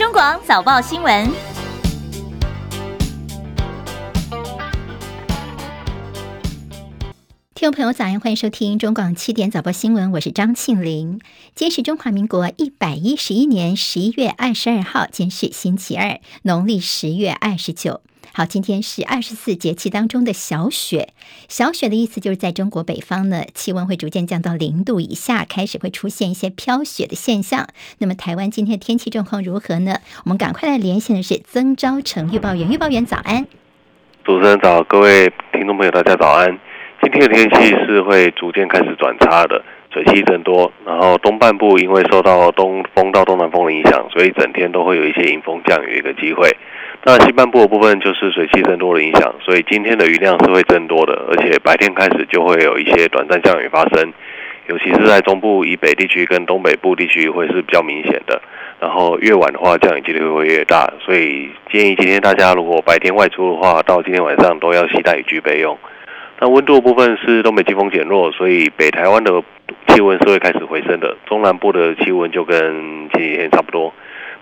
中广早报新闻，听众朋友早安，欢迎收听中广七点早报新闻，我是张庆玲。今天是中华民国一百一十一年十一月二十二号，今天是星期二，农历十月二十九。好，今天是二十四节气当中的小雪。小雪的意思就是在中国北方呢，气温会逐渐降到零度以下，开始会出现一些飘雪的现象。那么台湾今天的天气状况如何呢？我们赶快来连线的是曾昭成预报员，预报员早安。主持人早，各位听众朋友大家早安。今天的天气是会逐渐开始转差的，水汽增多，然后东半部因为受到东风到东南风的影响，所以整天都会有一些迎风降雨的一个机会。那西半部的部分就是水汽增多的影响，所以今天的雨量是会增多的，而且白天开始就会有一些短暂降雨发生，尤其是在中部以北地区跟东北部地区会是比较明显的。然后越晚的话，降雨几率会越大，所以建议今天大家如果白天外出的话，到今天晚上都要携带雨具备用。那温度的部分是东北季风减弱，所以北台湾的气温是会开始回升的，中南部的气温就跟前几天差不多。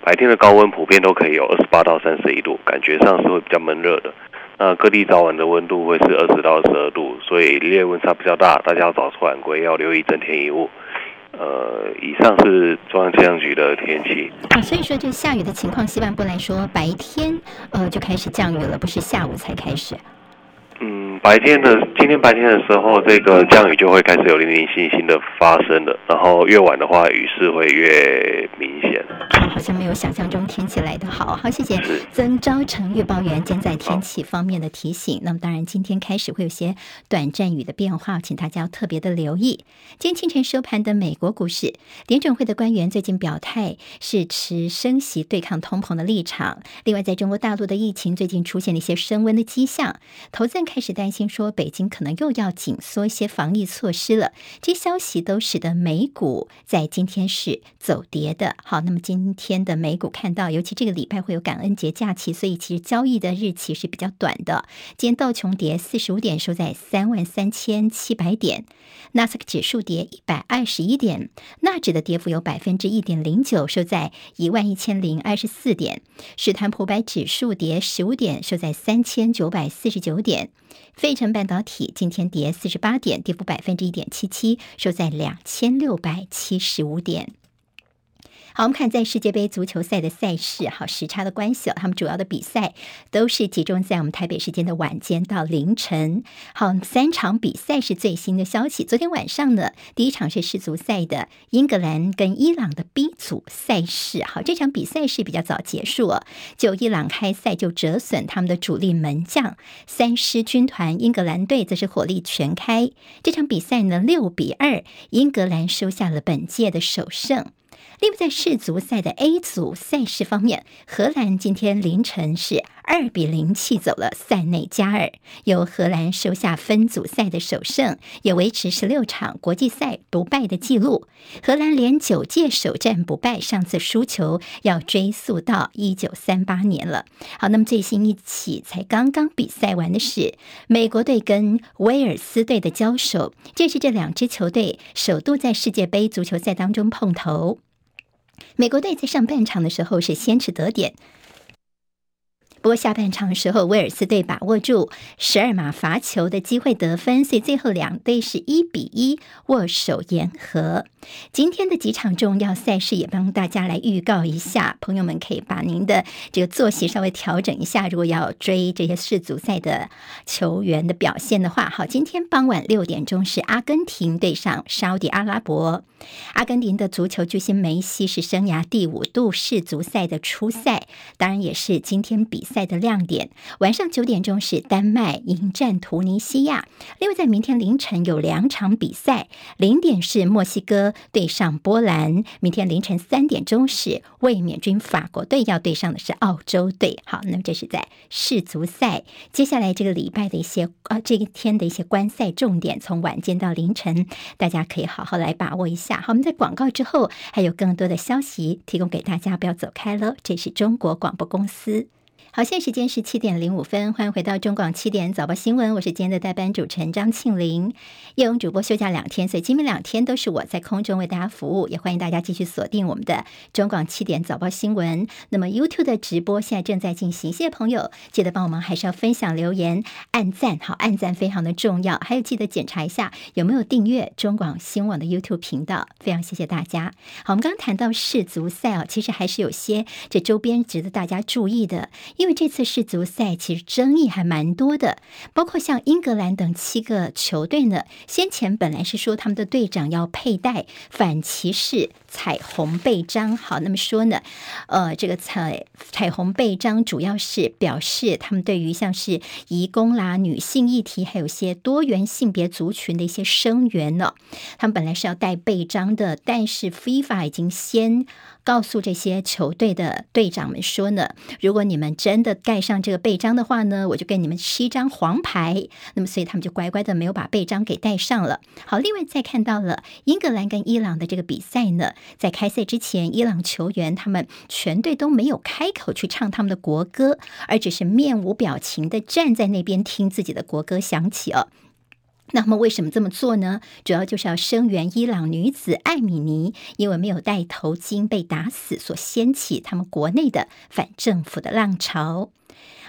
白天的高温普遍都可以有二十八到三十一度，感觉上是会比较闷热的。那各地早晚的温度会是二十到二十二度，所以日夜温差比较大，大家要早出晚归，要留意增添衣物。呃，以上是中央气象局的天气。啊，所以说这下雨的情况，西半部来说，白天呃就开始降雨了，不是下午才开始。嗯，白天的今天白天的时候，这个降雨就会开始有零零星星的发生了，然后越晚的话，雨势会越明显。好像没有想象中天气来的好。好，谢谢曾昭成预报员现在天气方面的提醒。那么当然，今天开始会有些短暂雨的变化，请大家要特别的留意。今天清晨收盘的美国股市，联准会的官员最近表态是持升息对抗通膨的立场。另外，在中国大陆的疫情最近出现了一些升温的迹象，投资人开始担心说北京可能又要紧缩一些防疫措施了。这些消息都使得美股在今天是走跌的。好，那么今天。的美股看到，尤其这个礼拜会有感恩节假期，所以其实交易的日期是比较短的。今天道琼跌四十五点，收在三万三千七百点；纳斯克指数跌一百二十一点，纳指的跌幅有百分之一点零九，收在一万一千零二十四点；史坦普百指数跌十五点，收在三千九百四十九点；费城半导体今天跌四十八点，跌幅百分之一点七七，收在两千六百七十五点。好，我们看在世界杯足球赛的赛事，好，时差的关系，他们主要的比赛都是集中在我们台北时间的晚间到凌晨。好，三场比赛是最新的消息。昨天晚上呢，第一场是世足赛的英格兰跟伊朗的 B 组赛事。好，这场比赛是比较早结束哦，就伊朗开赛就折损他们的主力门将，三狮军团英格兰队则是火力全开。这场比赛呢，六比二，英格兰收下了本届的首胜。另外，在世足赛的 A 组赛事方面，荷兰今天凌晨是二比零气走了塞内加尔，由荷兰收下分组赛的首胜，也维持十六场国际赛不败的纪录。荷兰连九届首战不败，上次输球要追溯到一九三八年了。好，那么最新一起才刚刚比赛完的是美国队跟威尔斯队的交手，这是这两支球队首度在世界杯足球赛当中碰头。美国队在上半场的时候是先取得点。不过下半场时候，威尔斯队把握住十二码罚球的机会得分，所以最后两队是一比一握手言和。今天的几场重要赛事也帮大家来预告一下，朋友们可以把您的这个作息稍微调整一下。如果要追这些世足赛的球员的表现的话，好，今天傍晚六点钟是阿根廷对上沙迪阿拉伯。阿根廷的足球巨星梅西是生涯第五度世足赛的出赛，当然也是今天比赛的亮点。晚上九点钟是丹麦迎战突尼西亚。另外，在明天凌晨有两场比赛，零点是墨西哥对上波兰，明天凌晨三点钟是卫冕军法国队要对上的是澳洲队。好，那么这是在世足赛。接下来这个礼拜的一些啊，这一天的一些观赛重点，从晚间到凌晨，大家可以好好来把握一下。好，我们在广告之后还有更多的消息提供给大家，不要走开了。这是中国广播公司。好，现在时间是七点零五分，欢迎回到中广七点早报新闻，我是今天的代班主持人张庆玲。叶荣主播休假两天，所以今明两天都是我在空中为大家服务，也欢迎大家继续锁定我们的中广七点早报新闻。那么 YouTube 的直播现在正在进行，谢谢朋友，记得帮我们还是要分享、留言、按赞，好，按赞非常的重要，还有记得检查一下有没有订阅中广新闻网的 YouTube 频道，非常谢谢大家。好，我们刚刚谈到世足赛哦，其实还是有些这周边值得大家注意的，因为。这次世足赛其实争议还蛮多的，包括像英格兰等七个球队呢，先前本来是说他们的队长要佩戴反歧视彩虹背章。好，那么说呢，呃，这个彩彩虹背章主要是表示他们对于像是移工啦、女性议题，还有些多元性别族群的一些声援呢。他们本来是要戴背章的，但是 FIFA 已经先。告诉这些球队的队长们说呢，如果你们真的盖上这个背章的话呢，我就给你们吃一张黄牌。那么，所以他们就乖乖的没有把背章给戴上了。好，另外再看到了英格兰跟伊朗的这个比赛呢，在开赛之前，伊朗球员他们全队都没有开口去唱他们的国歌，而只是面无表情的站在那边听自己的国歌响起哦。那么为什么这么做呢？主要就是要声援伊朗女子艾米尼，因为没有戴头巾被打死，所掀起他们国内的反政府的浪潮。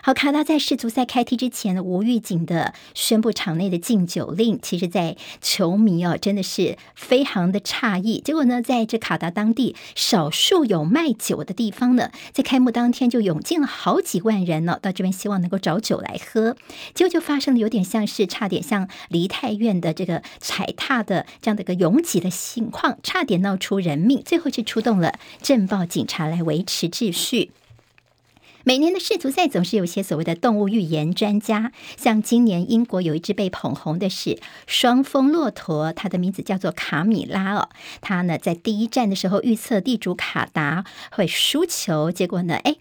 好，卡达在世足赛开踢之前呢，无预警的宣布场内的禁酒令，其实，在球迷哦，真的是非常的诧异。结果呢，在这卡达当地少数有卖酒的地方呢，在开幕当天就涌进了好几万人呢，到这边希望能够找酒来喝。结果就发生了有点像是差点像梨泰院的这个踩踏的这样的一个拥挤的情况，差点闹出人命。最后是出动了镇暴警察来维持秩序。每年的世足赛总是有些所谓的动物预言专家，像今年英国有一只被捧红的是双峰骆驼，它的名字叫做卡米拉哦。它呢在第一站的时候预测地主卡达会输球，结果呢，哎，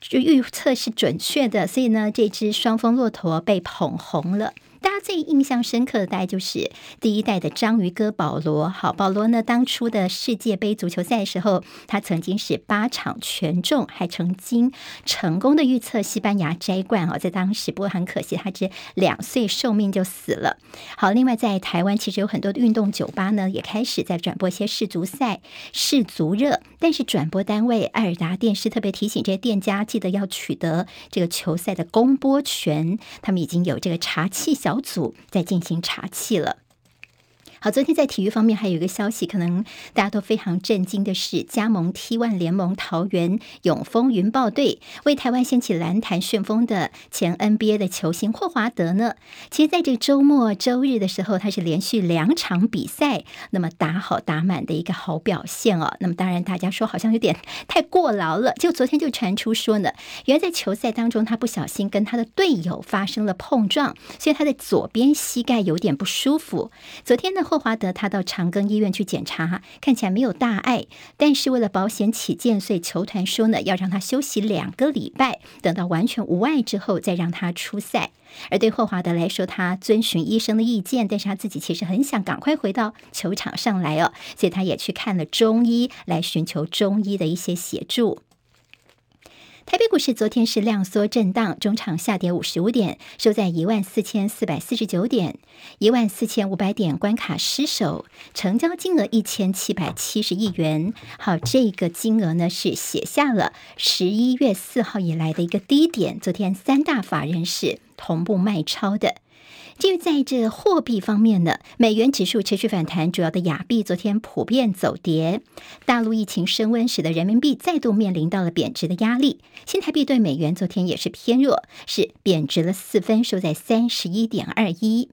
就预测是准确的，所以呢，这只双峰骆驼被捧红了。大家最印象深刻的，大概就是第一代的章鱼哥保罗。好，保罗呢，当初的世界杯足球赛的时候，他曾经是八场全中，还曾经成功的预测西班牙摘冠哦，在当时，不过很可惜，他只两岁寿命就死了。好，另外在台湾，其实有很多的运动酒吧呢，也开始在转播一些世足赛、世足热，但是转播单位爱尔达电视特别提醒这些店家，记得要取得这个球赛的公播权，他们已经有这个查气小。小组在进行查气了。好，昨天在体育方面还有一个消息，可能大家都非常震惊的是，加盟 T1 联盟桃园永丰云豹队为台湾掀起篮坛旋风的前 NBA 的球星霍华德呢，其实在这周末周日的时候，他是连续两场比赛，那么打好打满的一个好表现哦。那么当然大家说好像有点太过劳了，就昨天就传出说呢，原来在球赛当中他不小心跟他的队友发生了碰撞，所以他的左边膝盖有点不舒服。昨天呢。霍华德他到长庚医院去检查，看起来没有大碍，但是为了保险起见，所以球团说呢，要让他休息两个礼拜，等到完全无碍之后再让他出赛。而对霍华德来说，他遵循医生的意见，但是他自己其实很想赶快回到球场上来哦，所以他也去看了中医，来寻求中医的一些协助。台北股市昨天是量缩震荡，中场下跌五十五点，收在一万四千四百四十九点，一万四千五百点关卡失守，成交金额一千七百七十亿元。好，这个金额呢是写下了十一月四号以来的一个低点。昨天三大法人是同步卖超的。至于在这货币方面呢，美元指数持续反弹，主要的亚币昨天普遍走跌。大陆疫情升温，使得人民币再度面临到了贬值的压力。新台币对美元昨天也是偏弱，是贬值了四分，收在三十一点二一。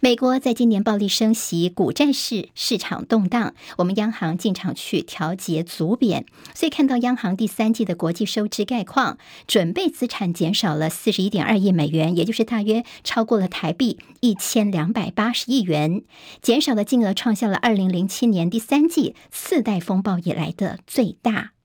美国在今年暴力升息，股债市市场动荡，我们央行进场去调节足贬，所以看到央行第三季的国际收支概况，准备资产减少了四十一点二亿美元，也就是大约超过了台币一千两百八十亿元，减少的金额创下了二零零七年第三季次贷风暴以来的最大。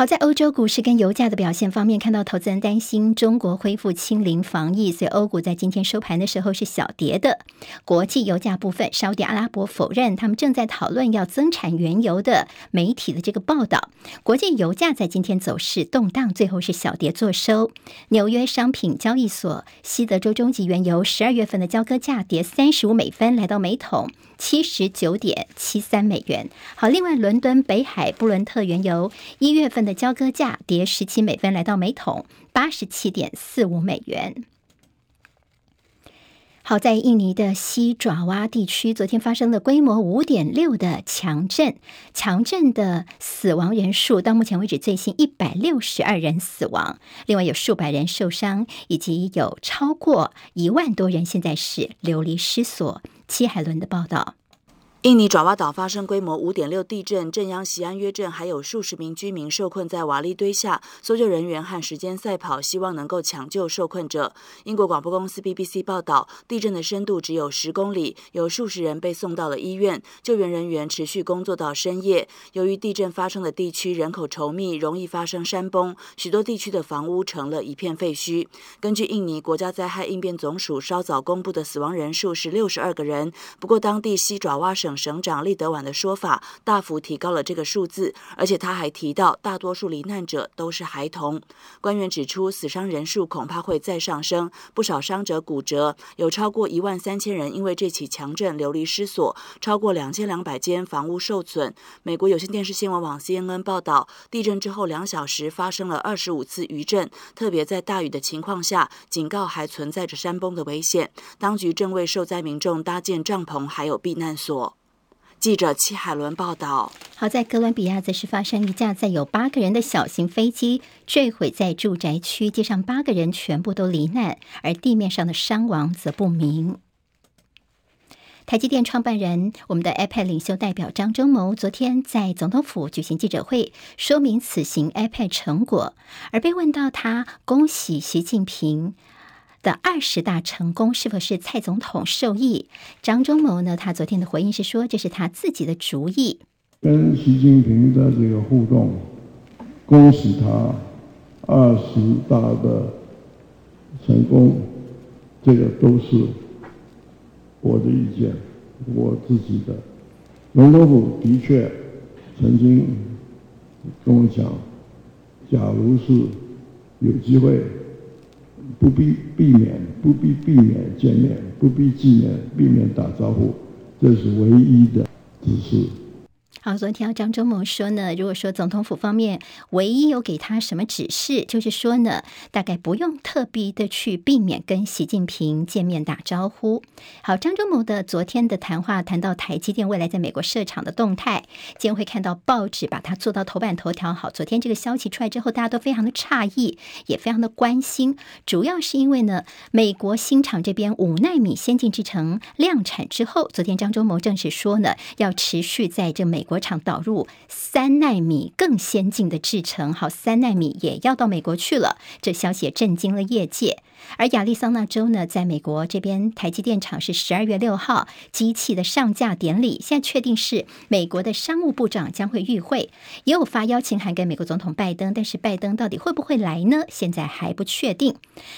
好在欧洲股市跟油价的表现方面，看到投资人担心中国恢复清零防疫，所以欧股在今天收盘的时候是小跌的。国际油价部分，沙特阿拉伯否认他们正在讨论要增产原油的媒体的这个报道。国际油价在今天走势动荡，最后是小跌作收。纽约商品交易所西德州中级原油十二月份的交割价跌三十五美分，来到每桶七十九点七三美元。好，另外伦敦北海布伦特原油一月份的交割价跌十七美分，来到每桶八十七点四五美元。好在印尼的西爪哇地区，昨天发生了规模五点六的强震，强震的死亡人数到目前为止最新一百六十二人死亡，另外有数百人受伤，以及有超过一万多人现在是流离失所。戚海伦的报道。印尼爪哇岛发生规模五点六地震，震央西安约镇还有数十名居民受困在瓦砾堆下，搜救人员和时间赛跑，希望能够抢救受困者。英国广播公司 BBC 报道，地震的深度只有十公里，有数十人被送到了医院，救援人员持续工作到深夜。由于地震发生的地区人口稠密，容易发生山崩，许多地区的房屋成了一片废墟。根据印尼国家灾害应变总署稍早公布的死亡人数是六十二个人，不过当地西爪哇省。省长利德晚的说法大幅提高了这个数字，而且他还提到，大多数罹难者都是孩童。官员指出，死伤人数恐怕会再上升，不少伤者骨折，有超过一万三千人因为这起强震流离失所，超过两千两百间房屋受损。美国有线电视新闻网 CNN 报道，地震之后两小时发生了二十五次余震，特别在大雨的情况下，警告还存在着山崩的危险。当局正为受灾民众搭建帐篷，还有避难所。记者戚海伦报道：好在哥伦比亚，则是发生一架载有八个人的小型飞机坠毁在住宅区，机上八个人全部都罹难，而地面上的伤亡则不明。台积电创办人、我们的 iPad 领袖代表张忠谋昨天在总统府举行记者会，说明此行 iPad 成果，而被问到他恭喜习近平。的二十大成功是否是蔡总统授意？张忠谋呢？他昨天的回应是说，这是他自己的主意。跟习近平的这个互动，恭喜他二十大的成功，这个都是我的意见，我自己的。龙头府的确曾经跟我讲，假如是有机会。不必避免，不必避免见面，不必纪念，避免打招呼，这是唯一的指示。好，昨天听到张忠谋说呢，如果说总统府方面唯一有给他什么指示，就是说呢，大概不用特别的去避免跟习近平见面打招呼。好，张忠谋的昨天的谈话谈到台积电未来在美国设厂的动态，今天会看到报纸把它做到头版头条。好，昨天这个消息出来之后，大家都非常的诧异，也非常的关心，主要是因为呢，美国新厂这边五纳米先进制程量产之后，昨天张忠谋正式说呢，要持续在这美。国产导入三纳米更先进的制程，好，三纳米也要到美国去了，这消息震惊了业界。而亚利桑那州呢，在美国这边，台积电厂是十二月六号机器的上架典礼，现在确定是美国的商务部长将会与会，也有发邀请函给美国总统拜登，但是拜登到底会不会来呢？现在还不确定。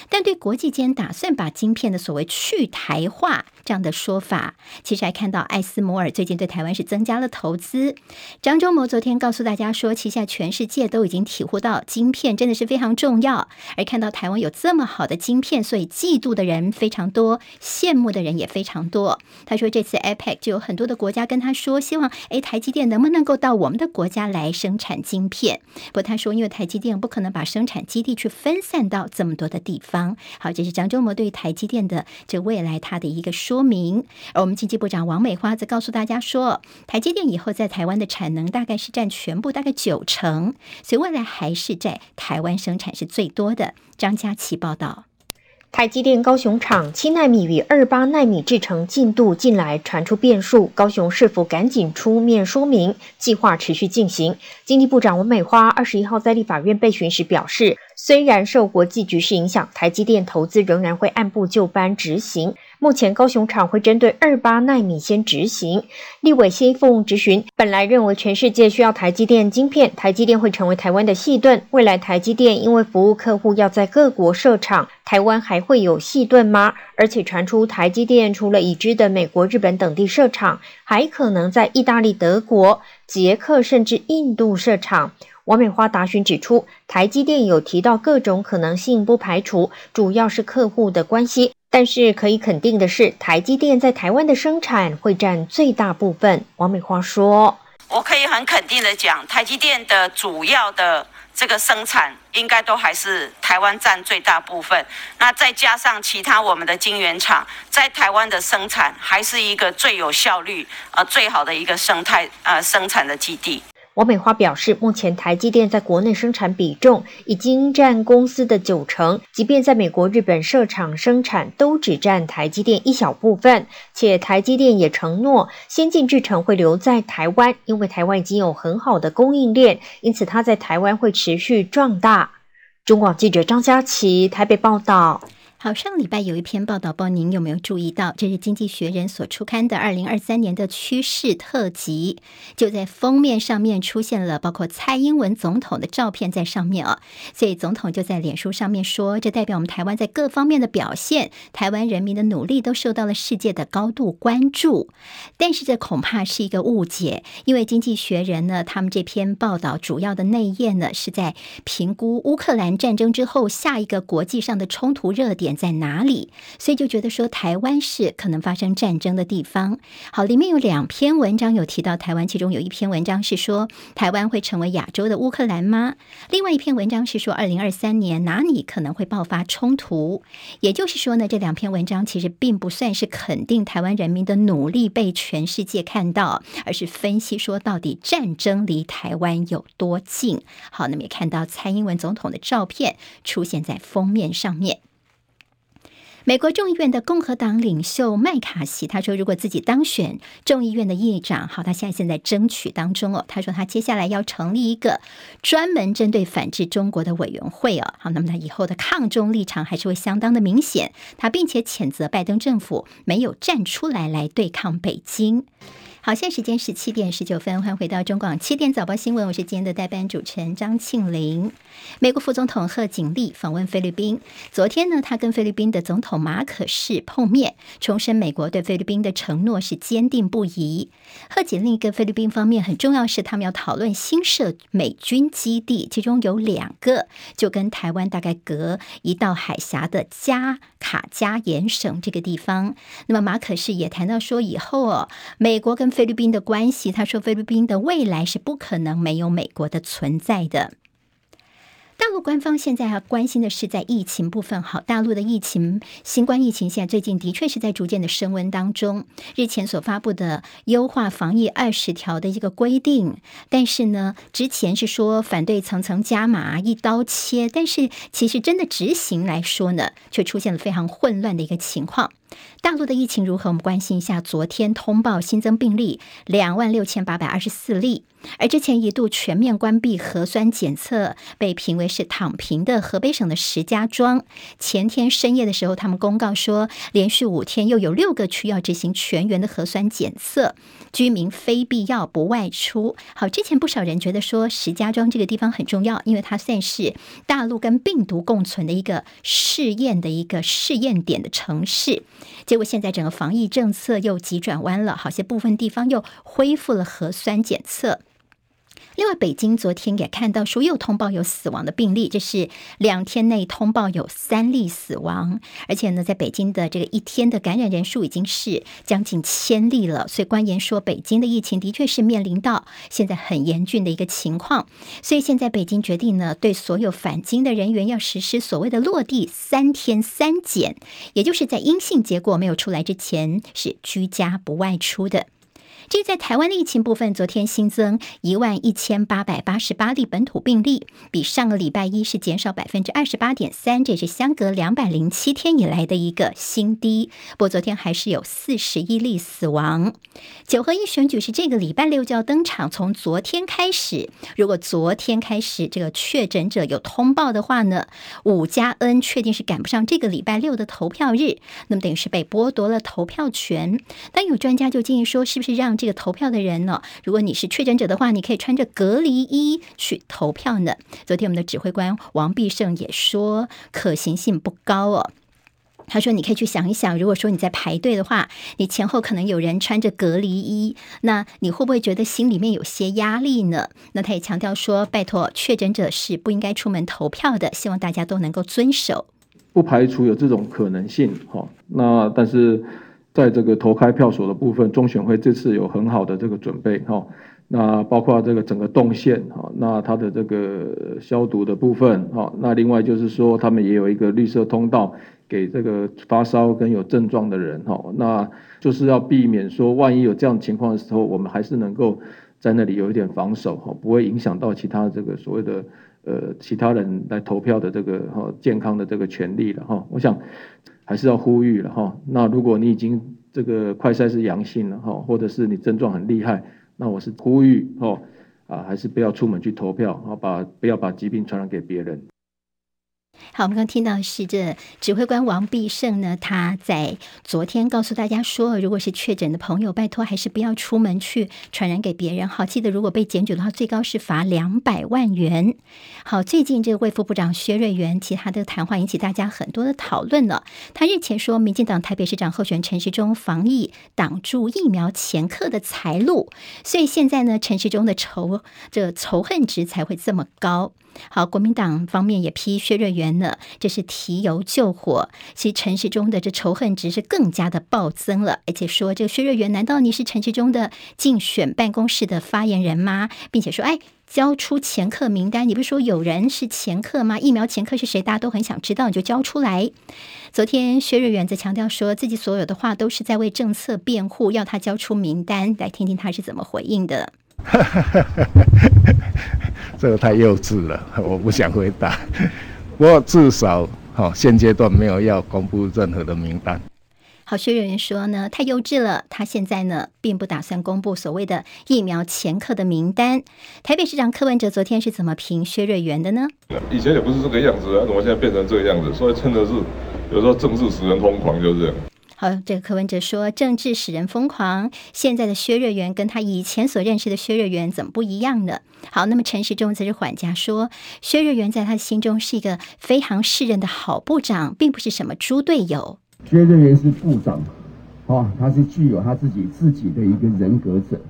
但对国际间打算把晶片的所谓去台化这样的说法，其实还看到艾斯摩尔最近对台湾是增加了投资。张忠谋昨天告诉大家说，其实现在全世界都已经体会到晶片真的是非常重要，而看到台湾有这么好的晶片，所以嫉妒的人非常多，羡慕的人也非常多。他说，这次 APEC 就有很多的国家跟他说，希望诶台积电能不能够到我们的国家来生产晶片？不过他说，因为台积电不可能把生产基地去分散到这么多的地方。好，这是张忠谋对台积电的这未来他的一个说明。而我们经济部长王美花则告诉大家说，台积电以后在台湾的产能大概是占全部大概九成，所以未来还是在台湾生产是最多的。张佳琪报道。台积电高雄厂七纳米与二八纳米制程进度近来传出变数，高雄是否赶紧出面说明？计划持续进行。经济部长文美花二十一号在立法院被询时表示，虽然受国际局势影响，台积电投资仍然会按部就班执行。目前高雄厂会针对二八奈米先执行。立委谢凤质询，本来认为全世界需要台积电晶片，台积电会成为台湾的细盾。未来台积电因为服务客户要在各国设厂，台湾还会有细盾吗？而且传出台积电除了已知的美国、日本等地设厂，还可能在意大利、德国、捷克甚至印度设厂。王美花答询指出，台积电有提到各种可能性，不排除，主要是客户的关系。但是可以肯定的是，台积电在台湾的生产会占最大部分。王美花说：“我可以很肯定的讲，台积电的主要的这个生产应该都还是台湾占最大部分。那再加上其他我们的晶圆厂在台湾的生产，还是一个最有效率、呃最好的一个生态呃生产的基地。”王美花表示，目前台积电在国内生产比重已经占公司的九成，即便在美国、日本设厂生产，都只占台积电一小部分。且台积电也承诺，先进制程会留在台湾，因为台湾已经有很好的供应链，因此它在台湾会持续壮大。中广记者张佳琪台北报道。好，上礼拜有一篇报道，不知道您有没有注意到？这是《经济学人》所出刊的二零二三年的趋势特辑，就在封面上面出现了包括蔡英文总统的照片在上面啊。所以总统就在脸书上面说，这代表我们台湾在各方面的表现，台湾人民的努力都受到了世界的高度关注。但是这恐怕是一个误解，因为《经济学人》呢，他们这篇报道主要的内页呢，是在评估乌克兰战争之后下一个国际上的冲突热点。在哪里？所以就觉得说台湾是可能发生战争的地方。好，里面有两篇文章有提到台湾，其中有一篇文章是说台湾会成为亚洲的乌克兰吗？另外一篇文章是说二零二三年哪里可能会爆发冲突？也就是说呢，这两篇文章其实并不算是肯定台湾人民的努力被全世界看到，而是分析说到底战争离台湾有多近。好，那么也看到蔡英文总统的照片出现在封面上面。美国众议院的共和党领袖麦卡锡他说：“如果自己当选众议院的议长，好，他现在正在争取当中哦。他说他接下来要成立一个专门针对反制中国的委员会哦。好，那么他以后的抗中立场还是会相当的明显。他并且谴责拜登政府没有站出来来对抗北京。”好，现在时间是七点十九分，欢迎回到中广七点早报新闻，我是今天的代班主持人张庆玲。美国副总统贺锦丽访问菲律宾，昨天呢，他跟菲律宾的总统马可仕碰面，重申美国对菲律宾的承诺是坚定不移。贺锦丽跟菲律宾方面很重要是，他们要讨论新设美军基地，其中有两个就跟台湾大概隔一道海峡的加卡加延省这个地方。那么马可是也谈到说，以后哦，美国跟菲律宾的关系，他说菲律宾的未来是不可能没有美国的存在的。大陆官方现在要关心的是在疫情部分，好，大陆的疫情，新冠疫情现在最近的确是在逐渐的升温当中。日前所发布的优化防疫二十条的一个规定，但是呢，之前是说反对层层加码、一刀切，但是其实真的执行来说呢，却出现了非常混乱的一个情况。大陆的疫情如何？我们关心一下。昨天通报新增病例两万六千八百二十四例，而之前一度全面关闭核酸检测，被评为是躺平的河北省的石家庄，前天深夜的时候，他们公告说，连续五天又有六个区要执行全员的核酸检测，居民非必要不外出。好，之前不少人觉得说石家庄这个地方很重要，因为它算是大陆跟病毒共存的一个试验的一个试验点的城市。结果现在整个防疫政策又急转弯了，好些部分地方又恢复了核酸检测。另外，北京昨天也看到说又通报有死亡的病例，这是两天内通报有三例死亡，而且呢，在北京的这个一天的感染人数已经是将近千例了。所以官员说，北京的疫情的确是面临到现在很严峻的一个情况。所以现在北京决定呢，对所有返京的人员要实施所谓的落地三天三检，也就是在阴性结果没有出来之前是居家不外出的。至于在台湾的疫情部分，昨天新增一万一千八百八十八例本土病例，比上个礼拜一是减少百分之二十八点三，这是相隔两百零七天以来的一个新低。不过昨天还是有四十一例死亡。九合一选举是这个礼拜六就要登场，从昨天开始，如果昨天开始这个确诊者有通报的话呢，五加 N 确定是赶不上这个礼拜六的投票日，那么等于是被剥夺了投票权。但有专家就建议说，是不是让这个投票的人呢？如果你是确诊者的话，你可以穿着隔离衣去投票呢？昨天我们的指挥官王必胜也说，可行性不高哦。他说：“你可以去想一想，如果说你在排队的话，你前后可能有人穿着隔离衣，那你会不会觉得心里面有些压力呢？”那他也强调说：“拜托，确诊者是不应该出门投票的，希望大家都能够遵守。不排除有这种可能性，哈。那但是在这个投开票所的部分，中选会这次有很好的这个准备，哈。那包括这个整个动线，哈，那它的这个消毒的部分，哈。那另外就是说，他们也有一个绿色通道。”给这个发烧跟有症状的人哈，那就是要避免说，万一有这样情况的时候，我们还是能够在那里有一点防守哈，不会影响到其他这个所谓的呃其他人来投票的这个哈健康的这个权利了哈。我想还是要呼吁了哈。那如果你已经这个快筛是阳性了哈，或者是你症状很厉害，那我是呼吁哈啊，还是不要出门去投票，好把不要把疾病传染给别人。好，我们刚听到是这指挥官王必胜呢，他在昨天告诉大家说，如果是确诊的朋友，拜托还是不要出门去传染给别人。好，记得如果被检举的话，最高是罚两百万元。好，最近这个卫副部长薛瑞元其他的谈话引起大家很多的讨论了。他日前说，民进党台北市长候选陈时中防疫挡住疫苗前客的财路，所以现在呢，陈时中的仇这仇恨值才会这么高。好，国民党方面也批薛瑞元呢，这是提油救火。其实陈时中的这仇恨值是更加的暴增了，而且说这个薛瑞元，难道你是陈时中的竞选办公室的发言人吗？并且说，哎，交出前客名单，你不是说有人是前客吗？疫苗前客是谁？大家都很想知道，你就交出来。昨天薛瑞元则强调说自己所有的话都是在为政策辩护，要他交出名单，来听听他是怎么回应的。这个太幼稚了，我不想回答。不过至少，哈，现阶段没有要公布任何的名单。好，薛瑞元说呢，太幼稚了。他现在呢，并不打算公布所谓的疫苗前客的名单。台北市长柯文哲昨天是怎么评薛瑞元的呢？以前也不是这个样子啊，怎么现在变成这个样子？所以真的是有时候政治使人疯狂，就是这样。好，这个柯文哲说政治使人疯狂。现在的薛瑞元跟他以前所认识的薛瑞元怎么不一样呢？好，那么陈时中则是缓颊说，薛瑞元在他心中是一个非常适任的好部长，并不是什么猪队友。薛瑞元是部长，哦，他是具有他自己自己的一个人格者，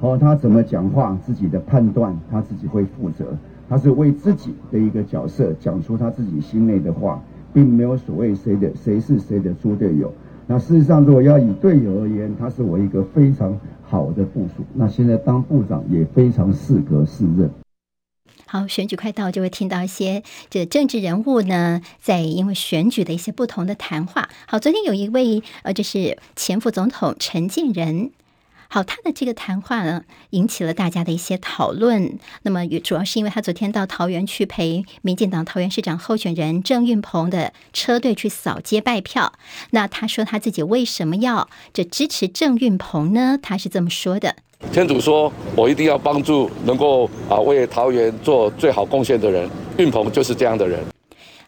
哦，他怎么讲话，自己的判断他自己会负责，他是为自己的一个角色讲出他自己心内的话，并没有所谓谁的谁是谁的猪队友。那事实上，如果要以队友而言，他是我一个非常好的部署。那现在当部长也非常适格适任。好，选举快到，就会听到一些这政治人物呢，在因为选举的一些不同的谈话。好，昨天有一位呃，就是前副总统陈建仁。好，他的这个谈话呢，引起了大家的一些讨论。那么，也主要是因为他昨天到桃园去陪民进党桃园市长候选人郑运鹏的车队去扫街拜票。那他说他自己为什么要这支持郑运鹏呢？他是这么说的：天主说我一定要帮助能够啊为桃园做最好贡献的人，运鹏就是这样的人。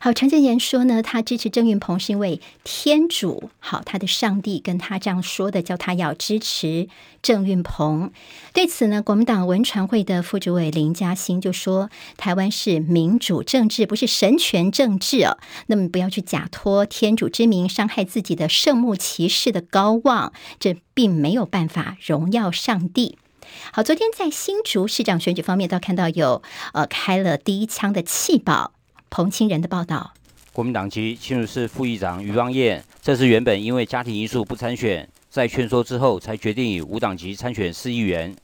好，陈建言说呢，他支持郑运鹏是因为天主，好，他的上帝跟他这样说的，叫他要支持郑运鹏。对此呢，国民党文传会的副主委林嘉欣就说，台湾是民主政治，不是神权政治哦。那么不要去假托天主之名，伤害自己的圣母骑士的高望，这并没有办法荣耀上帝。好，昨天在新竹市长选举方面，倒看到有呃开了第一枪的弃保。彭清仁的报道：国民党籍新竹市副议长余邦彦，这次原本因为家庭因素不参选，在劝说之后才决定以无党籍参选市议员。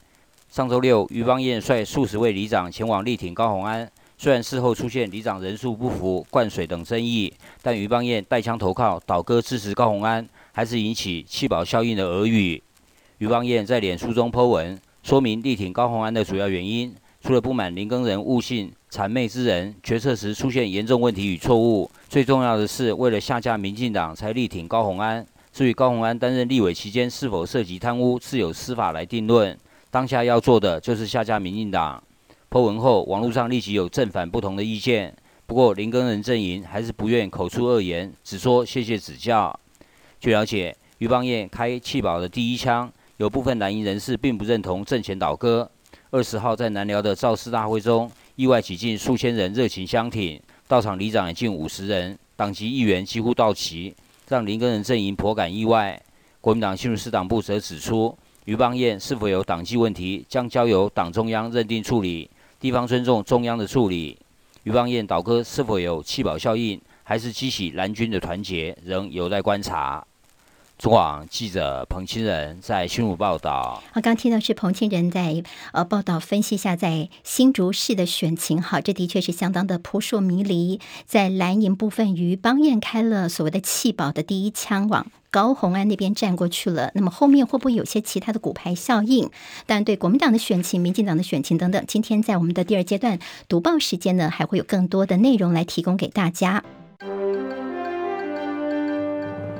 上周六，余邦彦率数十位里长前往力挺高虹安，虽然事后出现里长人数不符、灌水等争议，但余邦彦带枪投靠、倒戈支持高虹安，还是引起气保效应的耳语。于邦彦在脸书中 po 文，说明力挺高虹安的主要原因，除了不满林耕仁误信谄媚之人，决策时出现严重问题与错误，最重要的是为了下架民进党才力挺高虹安。至于高虹安担任立委期间是否涉及贪污，自有司法来定论。当下要做的就是下架民进党。破文后，网络上立即有正反不同的意见。不过林根人阵营还是不愿口出恶言，只说谢谢指教。据了解，于邦彦开弃保的第一枪，有部分蓝营人士并不认同阵前倒戈。二十号在南寮的造势大会中，意外挤进数千人热情相挺，到场里长也近五十人，党籍议员几乎到齐。让林根仁阵营颇感意外。国民党新竹市党部则指出，于邦彦是否有党纪问题，将交由党中央认定处理，地方尊重中央的处理。于邦彦倒戈是否有弃保效应，还是激起蓝军的团结，仍有待观察。中广记者彭清仁在新竹报道。好，刚听到是彭清仁在呃报道分析一下在新竹市的选情。好，这的确是相当的扑朔迷离。在蓝营部分，于邦彦开了所谓的弃保的第一枪，往高虹安那边站过去了。那么后面会不会有些其他的骨牌效应？但对国民党的选情、民进党的选情等等，今天在我们的第二阶段读报时间呢，还会有更多的内容来提供给大家。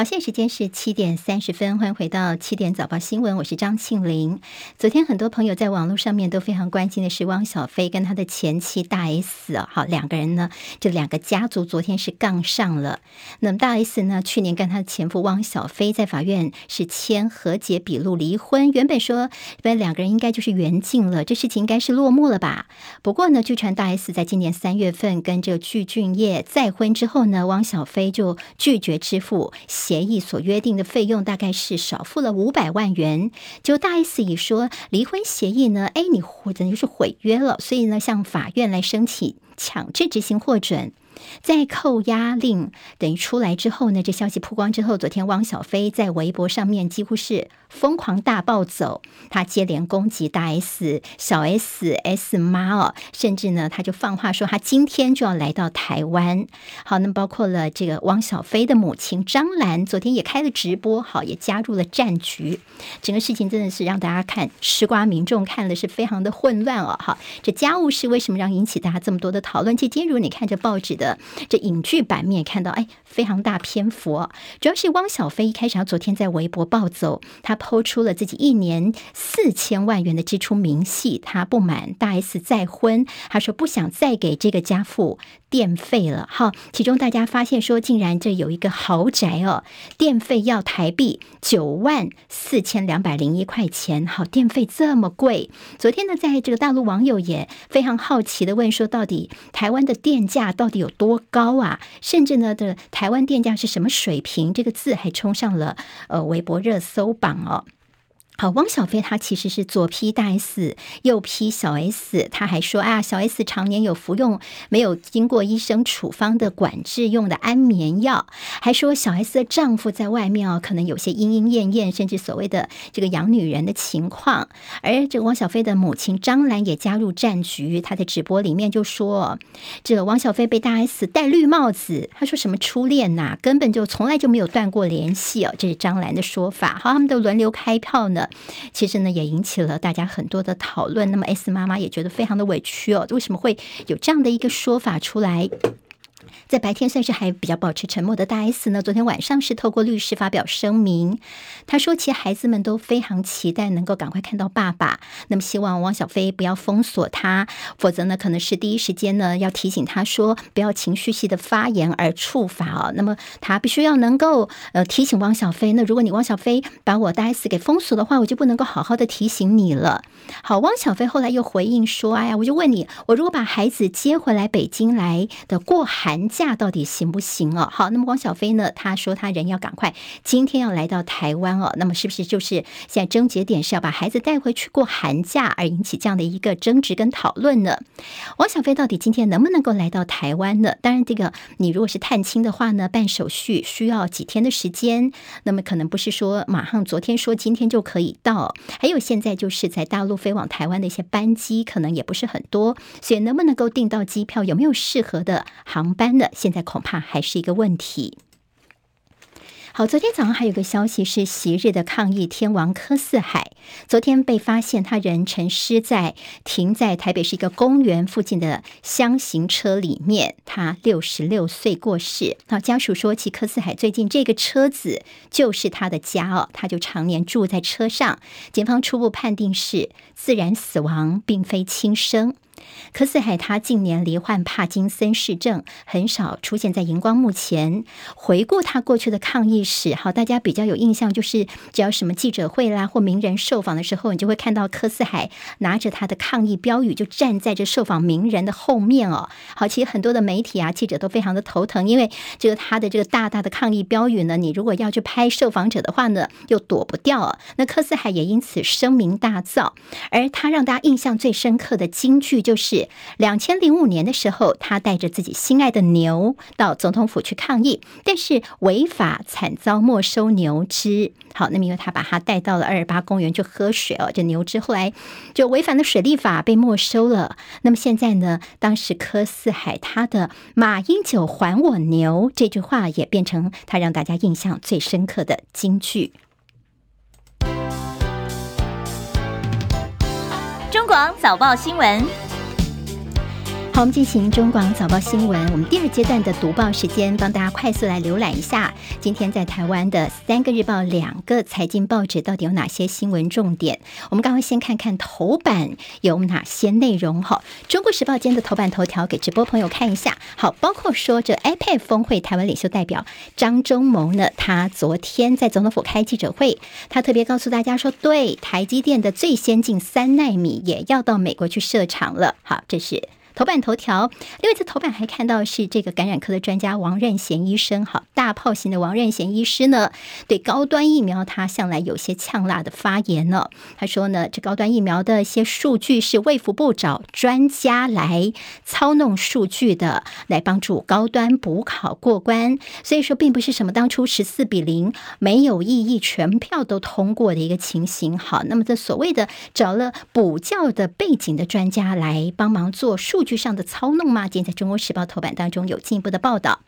好，现在时间是七点三十分，欢迎回到七点早报新闻，我是张庆玲。昨天很多朋友在网络上面都非常关心的是汪小菲跟他的前妻大 S 啊，好，两个人呢，这两个家族昨天是杠上了。那么大 S 呢，去年跟他的前夫汪小菲在法院是签和解笔录离婚，原本说本两个人应该就是缘尽了，这事情应该是落幕了吧。不过呢，据传大 S 在今年三月份跟这个具俊晔再婚之后呢，汪小菲就拒绝支付。协议所约定的费用大概是少付了五百万元，就大 S 以说离婚协议呢，哎，你等于是毁约了，所以呢，向法院来申请强制执行获准。在扣押令等于出来之后呢，这消息曝光之后，昨天汪小菲在微博上面几乎是疯狂大暴走，他接连攻击大 S、小 S、S 妈哦，甚至呢，他就放话说他今天就要来到台湾。好，那么包括了这个汪小菲的母亲张兰，昨天也开了直播，好，也加入了战局。整个事情真的是让大家看吃瓜民众看的是非常的混乱哦。好，这家务事为什么让引起大家这么多的讨论？其实今天如果你看这报纸的。这影剧版面看到，哎，非常大篇幅。主要是汪小菲一开始，他昨天在微博暴走，他抛出了自己一年四千万元的支出明细，他不满大 S 再婚，他说不想再给这个家付电费了。好，其中大家发现说，竟然这有一个豪宅哦，电费要台币九万四千两百零一块钱。好，电费这么贵。昨天呢，在这个大陆网友也非常好奇的问说，到底台湾的电价到底有多高啊？甚至呢的台湾电价是什么水平？这个字还冲上了呃微博热搜榜哦。好，汪小菲他其实是左批大 S，右批小 S。他还说啊，小 S 常年有服用没有经过医生处方的管制用的安眠药，还说小 S 的丈夫在外面哦，可能有些莺莺燕燕，甚至所谓的这个养女人的情况。而这个汪小菲的母亲张兰也加入战局，她在直播里面就说，这个汪小菲被大 S 戴绿帽子，他说什么初恋呐、根本就从来就没有断过联系哦，这是张兰的说法。好，他们都轮流开炮呢。其实呢，也引起了大家很多的讨论。那么 S 妈妈也觉得非常的委屈哦，为什么会有这样的一个说法出来？在白天算是还比较保持沉默的大 S 呢，昨天晚上是透过律师发表声明，他说其实孩子们都非常期待能够赶快看到爸爸，那么希望汪小菲不要封锁他，否则呢可能是第一时间呢要提醒他说不要情绪性的发言而触法哦。那么他必须要能够呃提醒汪小菲，那如果你汪小菲把我大 S 给封锁的话，我就不能够好好的提醒你了。好，汪小菲后来又回应说，哎呀，我就问你，我如果把孩子接回来北京来的过海。寒假到底行不行哦？好，那么汪小菲呢？他说他人要赶快今天要来到台湾哦。那么是不是就是现在症结点是要把孩子带回去过寒假，而引起这样的一个争执跟讨论呢？汪小菲到底今天能不能够来到台湾呢？当然，这个你如果是探亲的话呢，办手续需要几天的时间，那么可能不是说马上昨天说今天就可以到。还有现在就是在大陆飞往台湾的一些班机，可能也不是很多，所以能不能够订到机票，有没有适合的航班的？现在恐怕还是一个问题。好，昨天早上还有个消息是，昔日的抗议天王柯四海，昨天被发现他人沉尸在停在台北市一个公园附近的厢型车里面，他六十六岁过世。好，家属说起柯四海最近这个车子就是他的家哦，他就常年住在车上。警方初步判定是自然死亡，并非轻生。柯斯海他近年罹患帕金森氏症，很少出现在荧光幕前。回顾他过去的抗议史，好，大家比较有印象，就是只要什么记者会啦或名人受访的时候，你就会看到柯斯海拿着他的抗议标语，就站在这受访名人的后面哦。好，其实很多的媒体啊记者都非常的头疼，因为这个他的这个大大的抗议标语呢，你如果要去拍受访者的话呢，又躲不掉。那柯斯海也因此声名大噪，而他让大家印象最深刻的金句就就。是两千零五年的时候，他带着自己心爱的牛到总统府去抗议，但是违法惨遭没收牛只。好，那么因为他把他带到了二二八公园去喝水哦，这牛只后来就违反了水利法被没收了。那么现在呢，当时柯四海他的“马英九还我牛”这句话也变成他让大家印象最深刻的金句。中广早报新闻。我们进行中广早报新闻。我们第二阶段的读报时间，帮大家快速来浏览一下今天在台湾的三个日报、两个财经报纸到底有哪些新闻重点。我们刚刚先看看头版有哪些内容。哈，中国时报今天的头版头条给直播朋友看一下。好，包括说这 iPad 峰会台湾领袖代表张忠谋呢，他昨天在总统府开记者会，他特别告诉大家说，对台积电的最先进三纳米也要到美国去设厂了。好，这是。头版头条，另外在头版还看到是这个感染科的专家王任贤医生，好，大炮型的王任贤医师呢，对高端疫苗他向来有些呛辣的发言呢。他说呢，这高端疫苗的一些数据是卫福部找专家来操弄数据的，来帮助高端补考过关，所以说并不是什么当初十四比零没有意义，全票都通过的一个情形。好，那么这所谓的找了补教的背景的专家来帮忙做数。据据上的操弄吗？今天在中国时报头版当中有进一步的报道。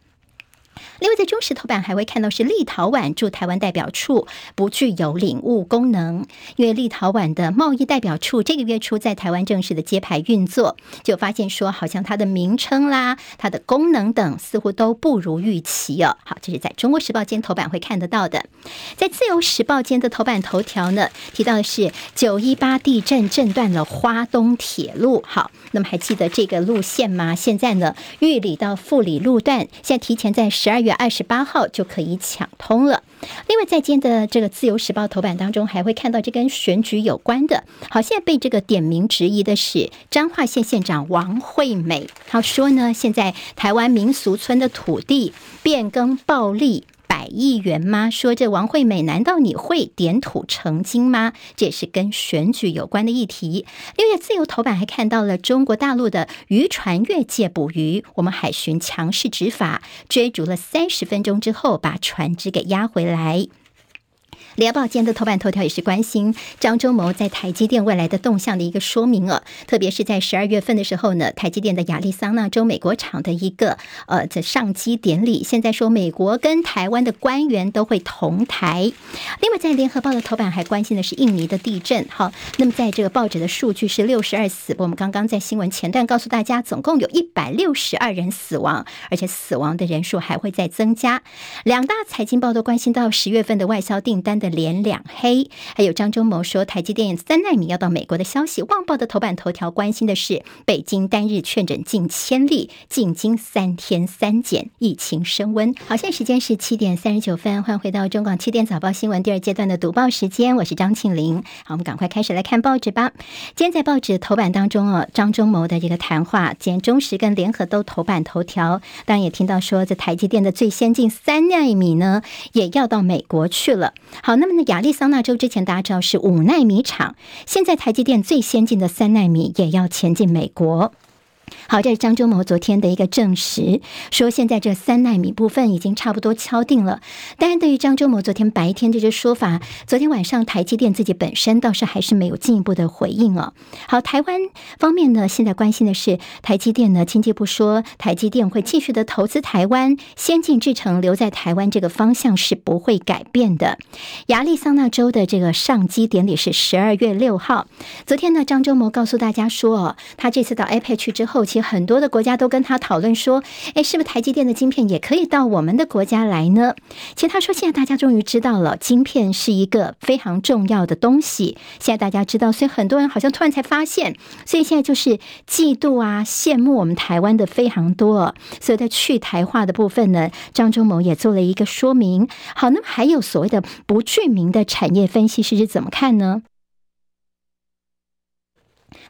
另外，在中时头版还会看到是立陶宛驻台湾代表处不具有领务功能，因为立陶宛的贸易代表处这个月初在台湾正式的揭牌运作，就发现说好像它的名称啦、它的功能等似乎都不如预期哦。好，这是在中国时报间头版会看得到的。在自由时报间的头版头条呢，提到的是九一八地震震断了花东铁路。好，那么还记得这个路线吗？现在呢，玉里到富里路段现在提前在十二月。二十八号就可以抢通了。另外，在今天的这个《自由时报》头版当中，还会看到这跟选举有关的。好，现在被这个点名质疑的是彰化县县长王惠美。他说呢，现在台湾民俗村的土地变更暴力。百亿元吗？说这王惠美，难道你会点土成金吗？这也是跟选举有关的议题。六月自由头版还看到了中国大陆的渔船越界捕鱼，我们海巡强势执法，追逐了三十分钟之后，把船只给押回来。联合报今天的头版头条也是关心张忠谋在台积电未来的动向的一个说明啊，特别是在十二月份的时候呢，台积电的亚利桑那州美国厂的一个呃的上机典礼，现在说美国跟台湾的官员都会同台。另外，在联合报的头版还关心的是印尼的地震。好，那么在这个报纸的数据是六十二死，我们刚刚在新闻前段告诉大家，总共有一百六十二人死亡，而且死亡的人数还会再增加。两大财经报都关心到十月份的外销订单。的连两黑。还有张忠谋说台积电三纳米要到美国的消息，《旺报》的头版头条关心的是北京单日确诊近千例，进京三天三检，疫情升温。好，现在时间是七点三十九分，欢迎回到中广七点早报新闻第二阶段的读报时间，我是张庆玲。好，我们赶快开始来看报纸吧。今天在报纸头版当中哦，张忠谋的这个谈话，今天中时跟联合都头版头条，当然也听到说这台积电的最先进三纳米呢，也要到美国去了。好，那么呢，亚利桑那州之前大家知道是五纳米厂，现在台积电最先进的三纳米也要前进美国。好，这是张忠谋昨天的一个证实，说现在这三纳米部分已经差不多敲定了。当然，对于张忠谋昨天白天这些说法，昨天晚上台积电自己本身倒是还是没有进一步的回应哦。好，台湾方面呢，现在关心的是台积电呢，经济部说台积电会继续的投资台湾，先进制程留在台湾这个方向是不会改变的。亚利桑那州的这个上机典礼是十二月六号。昨天呢，张忠谋告诉大家说，哦，他这次到 APEC 去之后。其实很多的国家都跟他讨论说：“诶，是不是台积电的晶片也可以到我们的国家来呢？”其实他说：“现在大家终于知道了，晶片是一个非常重要的东西。现在大家知道，所以很多人好像突然才发现，所以现在就是嫉妒啊、羡慕我们台湾的非常多。所以在去台化的部分呢，张忠谋也做了一个说明。好，那么还有所谓的不具名的产业分析师是怎么看呢？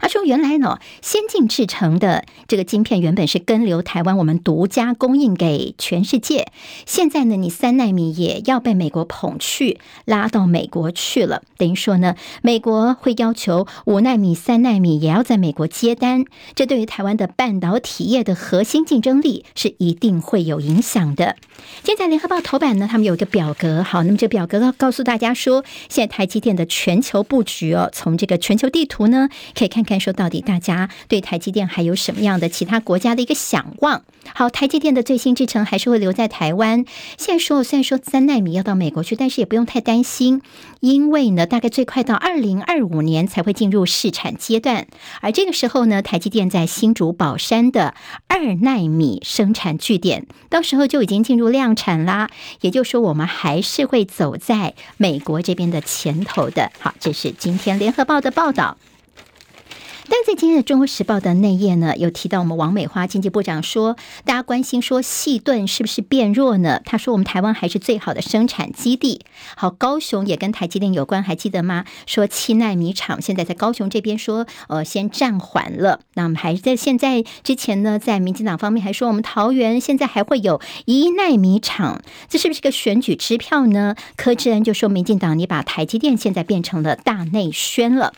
他说：“原来呢，先进制成的这个晶片原本是根留台湾，我们独家供应给全世界。现在呢，你三奈米也要被美国捧去，拉到美国去了。等于说呢，美国会要求五奈米、三奈米也要在美国接单。这对于台湾的半导体业的核心竞争力是一定会有影响的。今天在联合报头版呢，他们有一个表格。好，那么这表格告诉大家说，现在台积电的全球布局哦，从这个全球地图呢，可以看看。”说到底，大家对台积电还有什么样的其他国家的一个想望？好，台积电的最新制程还是会留在台湾。现在说，虽然说三纳米要到美国去，但是也不用太担心，因为呢，大概最快到二零二五年才会进入试产阶段。而这个时候呢，台积电在新竹宝山的二纳米生产据点，到时候就已经进入量产啦。也就是说，我们还是会走在美国这边的前头的。好，这是今天联合报的报道。但在今天的《中国时报》的内页呢，有提到我们王美花经济部长说，大家关心说细盾是不是变弱呢？他说我们台湾还是最好的生产基地。好，高雄也跟台积电有关，还记得吗？说七纳米厂现在在高雄这边说，呃，先暂缓了。那我们还在现在之前呢，在民进党方面还说我们桃园现在还会有一纳米厂，这是不是个选举支票呢？柯志恩就说，民进党你把台积电现在变成了大内宣了。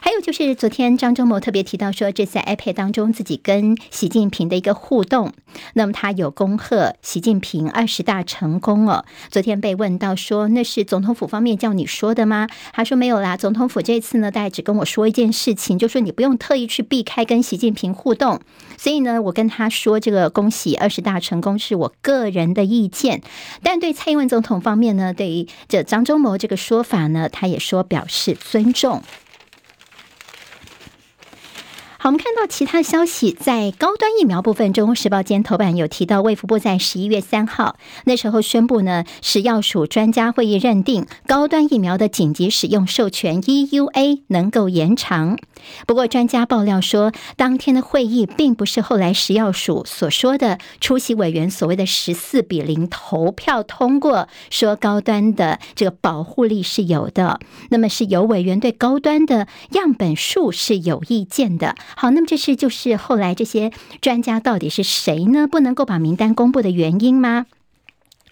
还有就是昨天张忠我特别提到说，这次在 iPad 当中自己跟习近平的一个互动，那么他有恭贺习近平二十大成功哦。昨天被问到说，那是总统府方面叫你说的吗？他说没有啦，总统府这次呢，大概只跟我说一件事情，就说你不用特意去避开跟习近平互动。所以呢，我跟他说这个恭喜二十大成功是我个人的意见，但对蔡英文总统方面呢，对于这张忠谋这个说法呢，他也说表示尊重。好，我们看到其他消息，在高端疫苗部分，《中时报》今天头版有提到，卫福部在十一月三号那时候宣布呢，是药署专家会议认定高端疫苗的紧急使用授权 （EUA） 能够延长。不过，专家爆料说，当天的会议并不是后来食药署所说的出席委员所谓的十四比零投票通过，说高端的这个保护力是有的。那么，是有委员对高端的样本数是有意见的。好，那么这是就是后来这些专家到底是谁呢？不能够把名单公布的原因吗？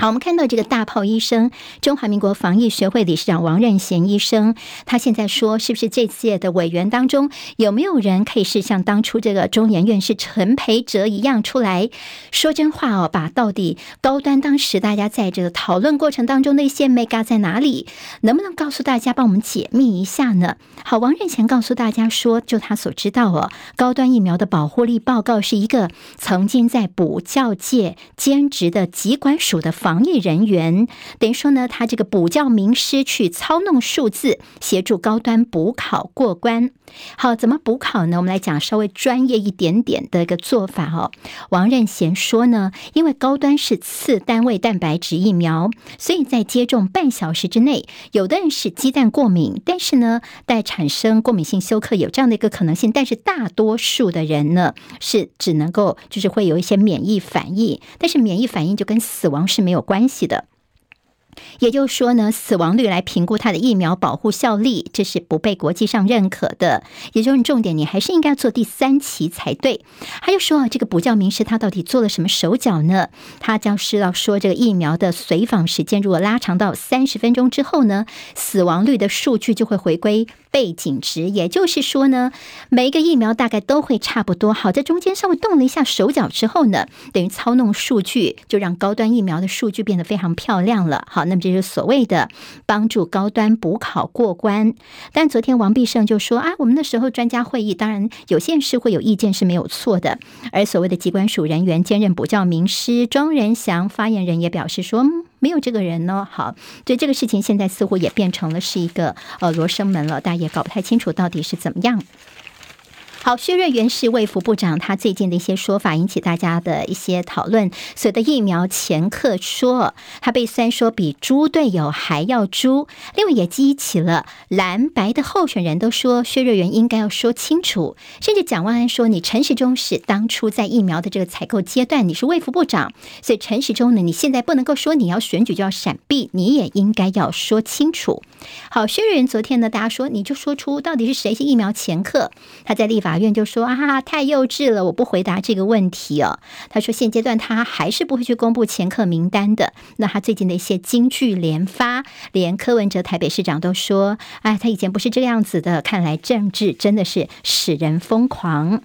好，我们看到这个大炮医生，中华民国防疫学会理事长王任贤医生，他现在说，是不是这届的委员当中有没有人可以是像当初这个中研院士陈培哲一样出来说真话哦？把到底高端当时大家在这个讨论过程当中的一些眉角在哪里，能不能告诉大家帮我们解密一下呢？好，王任贤告诉大家说，就他所知道哦，高端疫苗的保护力报告是一个曾经在补教界兼职的疾管署的防。防疫人员，等于说呢，他这个补教名师去操弄数字，协助高端补考过关。好，怎么补考呢？我们来讲稍微专业一点点的一个做法哦。王任贤说呢，因为高端是次单位蛋白质疫苗，所以在接种半小时之内，有的人是鸡蛋过敏，但是呢，带产生过敏性休克有这样的一个可能性，但是大多数的人呢，是只能够就是会有一些免疫反应，但是免疫反应就跟死亡是没有关系的。也就是说呢，死亡率来评估它的疫苗保护效力，这是不被国际上认可的。也就是重点，你还是应该做第三期才对。还有说啊，这个补教名师他到底做了什么手脚呢？他将是要说，这个疫苗的随访时间如果拉长到三十分钟之后呢，死亡率的数据就会回归背景值。也就是说呢，每一个疫苗大概都会差不多。好，在中间稍微动了一下手脚之后呢，等于操弄数据，就让高端疫苗的数据变得非常漂亮了。好。那么这就是所谓的帮助高端补考过关。但昨天王必胜就说啊，我们那时候专家会议，当然有些人是会有意见是没有错的。而所谓的机关署人员兼任补教名师庄人祥发言人也表示说，没有这个人呢。好，所以这个事情现在似乎也变成了是一个呃罗生门了，大家也搞不太清楚到底是怎么样。好，薛瑞元是卫福部长，他最近的一些说法引起大家的一些讨论。所谓的疫苗前客说，他被酸说比猪队友还要猪。另外也激起了蓝白的候选人都说，薛瑞元应该要说清楚。甚至蒋万安说，你陈时中是当初在疫苗的这个采购阶段，你是卫福部长，所以陈时中呢，你现在不能够说你要选举就要闪避，你也应该要说清楚。好，薛瑞元昨天呢，大家说你就说出到底是谁是疫苗前客，他在立法。法院就说啊，太幼稚了，我不回答这个问题哦。他说现阶段他还是不会去公布前客名单的。那他最近的一些金句连发，连柯文哲台北市长都说，哎，他以前不是这个样子的。看来政治真的是使人疯狂。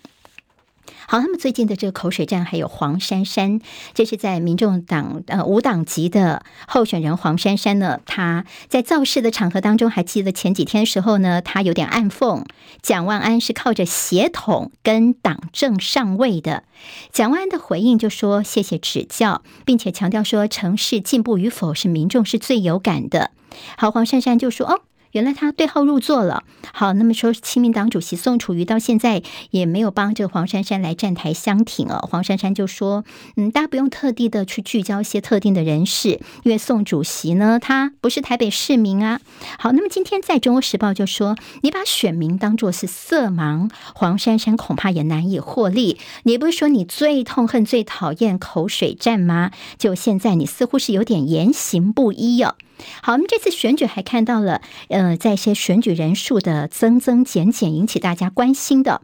好，那么最近的这个口水战，还有黄珊珊，这是在民众党呃无党籍的候选人黄珊珊呢，她在造势的场合当中，还记得前几天时候呢，她有点暗讽蒋万安是靠着协统跟党政上位的。蒋万安的回应就说谢谢指教，并且强调说城市进步与否是民众是最有感的。好，黄珊珊就说哦。原来他对号入座了。好，那么说，亲民党主席宋楚瑜到现在也没有帮这个黄珊珊来站台相挺哦。黄珊珊就说：“嗯，大家不用特地的去聚焦一些特定的人士，因为宋主席呢，他不是台北市民啊。”好，那么今天在《中国时报》就说：“你把选民当作是色盲，黄珊珊恐怕也难以获利。你不是说你最痛恨、最讨厌口水战吗？就现在，你似乎是有点言行不一哦。”好，我们这次选举还看到了，呃，在一些选举人数的增增减减，引起大家关心的。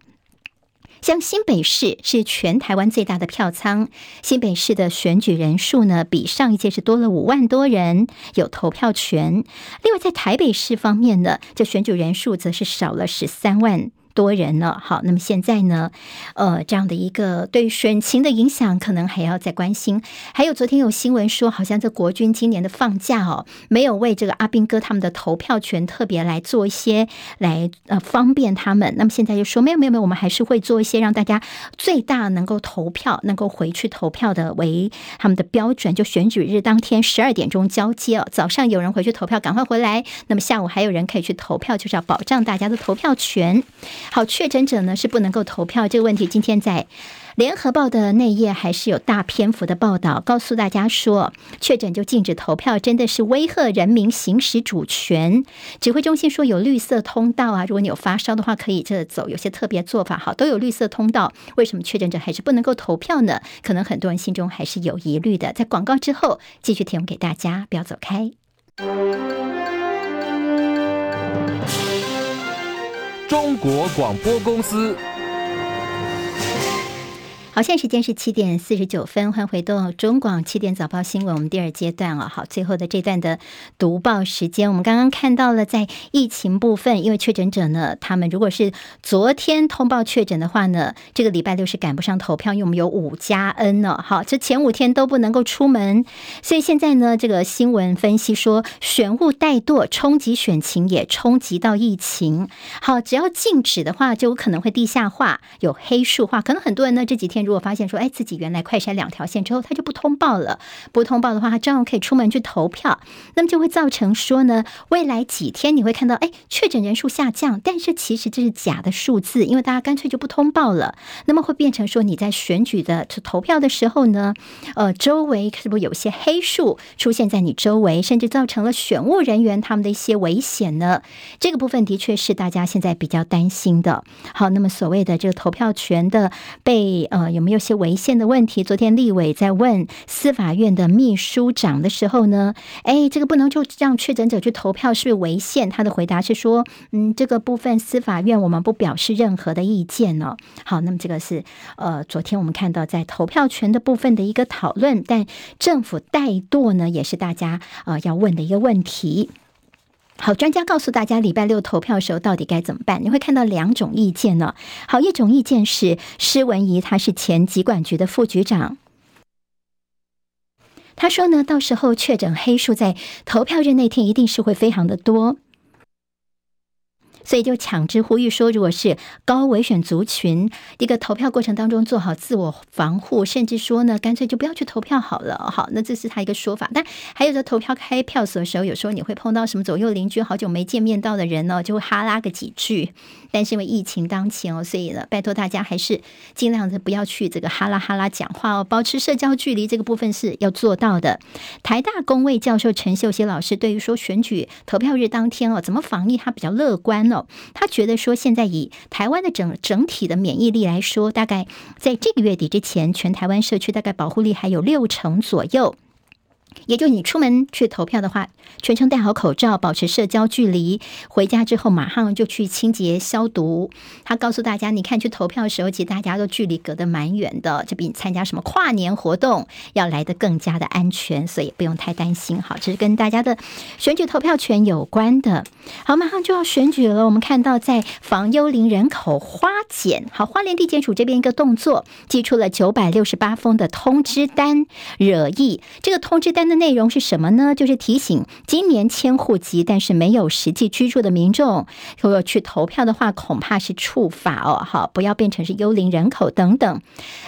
像新北市是全台湾最大的票仓，新北市的选举人数呢，比上一届是多了五万多人有投票权。另外，在台北市方面呢，这选举人数则是少了十三万。多人了，好，那么现在呢，呃，这样的一个对选情的影响，可能还要再关心。还有昨天有新闻说，好像这国军今年的放假哦，没有为这个阿兵哥他们的投票权特别来做一些来呃方便他们。那么现在就说没有没有没有，我们还是会做一些让大家最大能够投票、能够回去投票的为他们的标准。就选举日当天十二点钟交接哦，早上有人回去投票，赶快回来。那么下午还有人可以去投票，就是要保障大家的投票权。好，确诊者呢是不能够投票这个问题，今天在联合报的内页还是有大篇幅的报道，告诉大家说，确诊就禁止投票，真的是威吓人民行使主权。指挥中心说有绿色通道啊，如果你有发烧的话，可以这走，有些特别做法，好，都有绿色通道。为什么确诊者还是不能够投票呢？可能很多人心中还是有疑虑的。在广告之后继续提供给大家，不要走开。中国广播公司。好，现在时间是七点四十九分，欢迎回到中广七点早报新闻，我们第二阶段啊，好，最后的这段的读报时间，我们刚刚看到了在疫情部分，因为确诊者呢，他们如果是昨天通报确诊的话呢，这个礼拜六是赶不上投票，因为我们有五加 N 呢，好，这前五天都不能够出门，所以现在呢，这个新闻分析说，选务怠惰冲击选情，也冲击到疫情。好，只要禁止的话，就有可能会地下化，有黑数化，可能很多人呢这几天。如果发现说，哎，自己原来快筛两条线之后，他就不通报了，不通报的话，他照样可以出门去投票，那么就会造成说呢，未来几天你会看到，哎，确诊人数下降，但是其实这是假的数字，因为大家干脆就不通报了，那么会变成说你在选举的投票的时候呢，呃，周围是不是有些黑数出现在你周围，甚至造成了选务人员他们的一些危险呢？这个部分的确是大家现在比较担心的。好，那么所谓的这个投票权的被呃有没有些违宪的问题？昨天立委在问司法院的秘书长的时候呢，哎，这个不能就让确诊者去投票，是不是违宪？他的回答是说，嗯，这个部分司法院我们不表示任何的意见呢。好，那么这个是呃昨天我们看到在投票权的部分的一个讨论，但政府怠惰呢，也是大家呃要问的一个问题。好，专家告诉大家，礼拜六投票的时候到底该怎么办？你会看到两种意见呢。好，一种意见是施文仪，他是前疾管局的副局长，他说呢，到时候确诊黑数在投票日那天一定是会非常的多。所以就强制呼吁说，如果是高危险族群，一个投票过程当中做好自我防护，甚至说呢，干脆就不要去投票好了。好，那这是他一个说法。但还有在投票开票所的时候，有时候你会碰到什么左右邻居好久没见面到的人呢，就会哈拉个几句。但是因为疫情当前哦，所以呢，拜托大家还是尽量的不要去这个哈拉哈拉讲话哦，保持社交距离，这个部分是要做到的。台大公卫教授陈秀熙老师对于说选举投票日当天哦，怎么防疫，他比较乐观哦。他觉得说，现在以台湾的整整体的免疫力来说，大概在这个月底之前，全台湾社区大概保护力还有六成左右。也就你出门去投票的话，全程戴好口罩，保持社交距离，回家之后马上就去清洁消毒。他告诉大家，你看去投票的时候，其实大家都距离隔得蛮远的，就比你参加什么跨年活动要来得更加的安全，所以不用太担心。好，这是跟大家的选举投票权有关的。好，马上就要选举了，我们看到在防幽灵人口花检，好，花莲地检署这边一个动作，寄出了九百六十八封的通知单，惹意这个通知单。的内容是什么呢？就是提醒今年迁户籍但是没有实际居住的民众，如果去投票的话，恐怕是触法哦。好，不要变成是幽灵人口等等。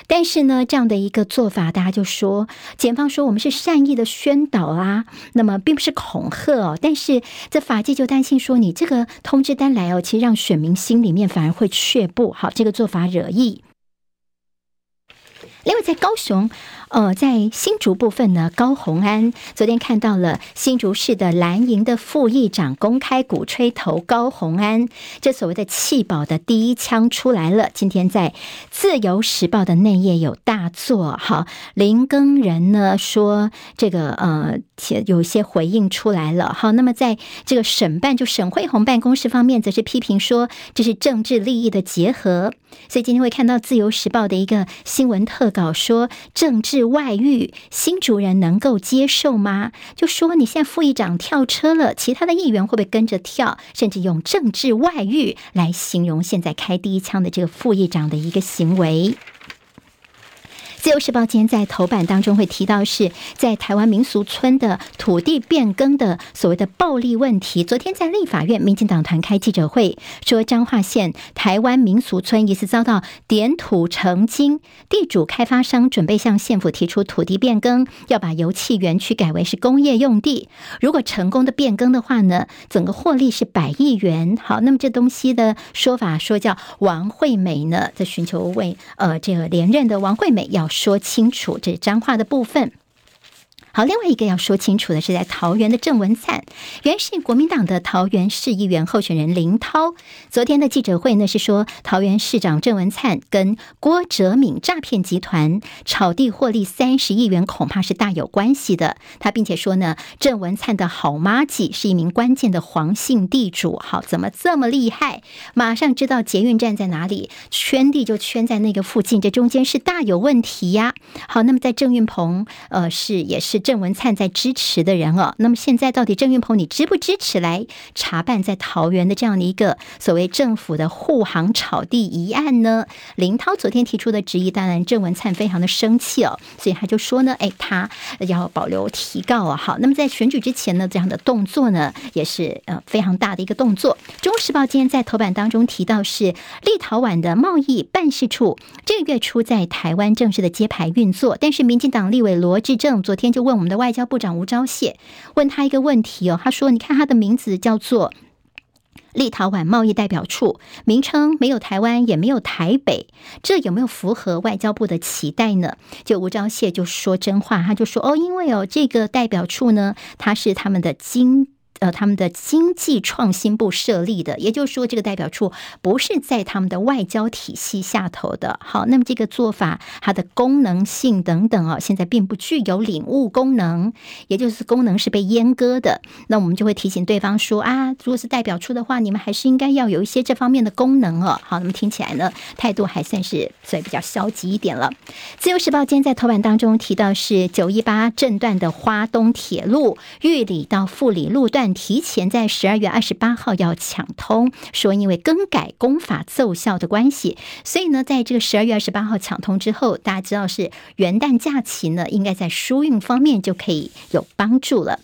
但是呢，这样的一个做法，大家就说，检方说我们是善意的宣导啊，那么并不是恐吓哦。但是这法纪就担心说，你这个通知单来哦，其实让选民心里面反而会却步。好，这个做法惹意。另外，在高雄。呃，在新竹部分呢，高虹安昨天看到了新竹市的蓝营的副议长公开鼓吹投高虹安，这所谓的弃保的第一枪出来了。今天在自由时报的内页有大作，哈，林耕仁呢说这个呃，且有一些回应出来了，好，那么在这个审办就沈慧虹办公室方面则是批评说这是政治利益的结合，所以今天会看到自由时报的一个新闻特稿说政治。外遇，新主人能够接受吗？就说你现在副议长跳车了，其他的议员会不会跟着跳？甚至用政治外遇来形容现在开第一枪的这个副议长的一个行为。自由时报今天在头版当中会提到，是在台湾民俗村的土地变更的所谓的暴力问题。昨天在立法院，民进党团开记者会说，彰化县台湾民俗村疑似遭到点土成金，地主开发商准备向县府提出土地变更，要把油气园区改为是工业用地。如果成功的变更的话呢，整个获利是百亿元。好，那么这东西的说法说叫王惠美呢，在寻求为呃这个连任的王惠美要。说清楚，这是彰化的部分。好，另外一个要说清楚的是，在桃园的郑文灿，原是国民党的桃园市议员候选人林涛，昨天的记者会呢是说，桃园市长郑文灿跟郭哲敏诈骗集团炒地获利三十亿元，恐怕是大有关系的。他并且说呢，郑文灿的好麻吉是一名关键的黄姓地主。好，怎么这么厉害？马上知道捷运站在哪里，圈地就圈在那个附近，这中间是大有问题呀。好，那么在郑运鹏，呃，是也是。郑文灿在支持的人哦。那么现在到底郑运鹏你支不支持来查办在桃园的这样的一个所谓政府的护航炒地一案呢？林涛昨天提出的质疑，当然郑文灿非常的生气哦，所以他就说呢，哎，他要保留提告啊。好，那么在选举之前呢，这样的动作呢，也是呃非常大的一个动作。中时报今天在头版当中提到是立陶宛的贸易办事处这个月初在台湾正式的揭牌运作，但是民进党立委罗志正昨天就问。我们的外交部长吴钊燮问他一个问题哦，他说：“你看他的名字叫做立陶宛贸易代表处，名称没有台湾也没有台北，这有没有符合外交部的期待呢？”就吴钊燮就说真话，他就说：“哦，因为哦，这个代表处呢，它是他们的经。”呃，他们的经济创新部设立的，也就是说，这个代表处不是在他们的外交体系下头的。好，那么这个做法，它的功能性等等哦，现在并不具有领悟功能，也就是功能是被阉割的。那我们就会提醒对方说啊，如果是代表处的话，你们还是应该要有一些这方面的功能哦。好，那么听起来呢，态度还算是所以比较消极一点了。《自由时报》今天在头版当中提到，是九一八震断的花东铁路玉里到富里路段。提前在十二月二十八号要抢通说因为更改公法奏效的关系。所以呢在这个十二月二十八号抢通之后大家知道是元旦假期呢应该在疏运方面就可以有帮助了。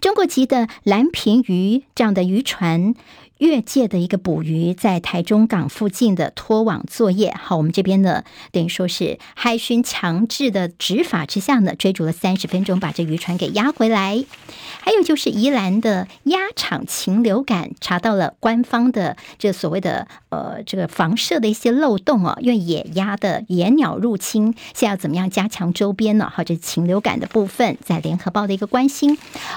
中国籍的蓝瓶鱼这样的渔船越界的一个捕鱼，在台中港附近的拖网作业。好，我们这边呢，等于说是海巡强制的执法之下呢，追逐了三十分钟，把这渔船给压回来。还有就是宜兰的鸭场禽流感，查到了官方的这所谓的呃这个防射的一些漏洞哦，因为野鸭的野鸟入侵，现在要怎么样加强周边呢？好，这禽流感的部分，在联合报的一个关心。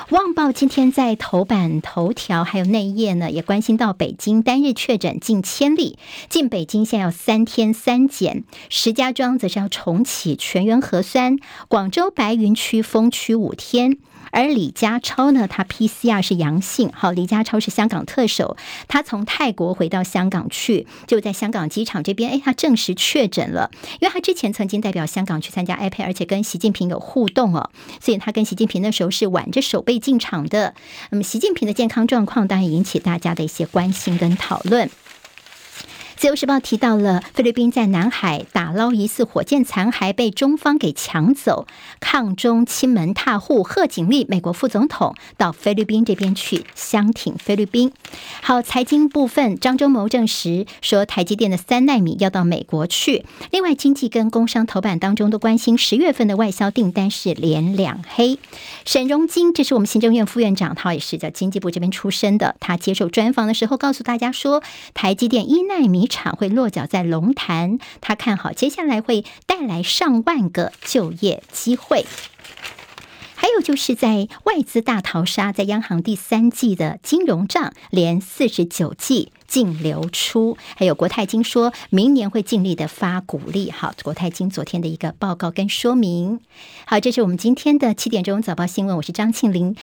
旺报今天在头版头条还有内页呢，也关心。到北京单日确诊近千例进北京现要三天三检石家庄则是要重启全员核酸广州白云区封区五天而李家超呢，他 PCR 是阳性，好，李家超是香港特首，他从泰国回到香港去，就在香港机场这边，诶，他证实确诊了。因为他之前曾经代表香港去参加 iPad 而且跟习近平有互动哦，所以他跟习近平那时候是挽着手背进场的。那么习近平的健康状况当然引起大家的一些关心跟讨论。自由时报提到了菲律宾在南海打捞疑似火箭残骸被中方给抢走抗中亲门踏户贺锦丽美国副总统到菲律宾这边去相挺菲律宾。好财经部分张忠谋证实说台积电的三纳米要到美国去。另外经济跟工商头版当中都关心十月份的外销订单是连两黑。沈荣金这是我们行政院副院长他也是在经济部这边出身的他接受专访的时候告诉大家说台积电一纳米厂会落脚在龙潭，他看好接下来会带来上万个就业机会。还有就是在外资大逃杀，在央行第三季的金融账连四十九季。净流出，还有国泰金说明年会尽力的发鼓励。好，国泰金昨天的一个报告跟说明。好，这是我们今天的七点钟早报新闻，我是张庆林。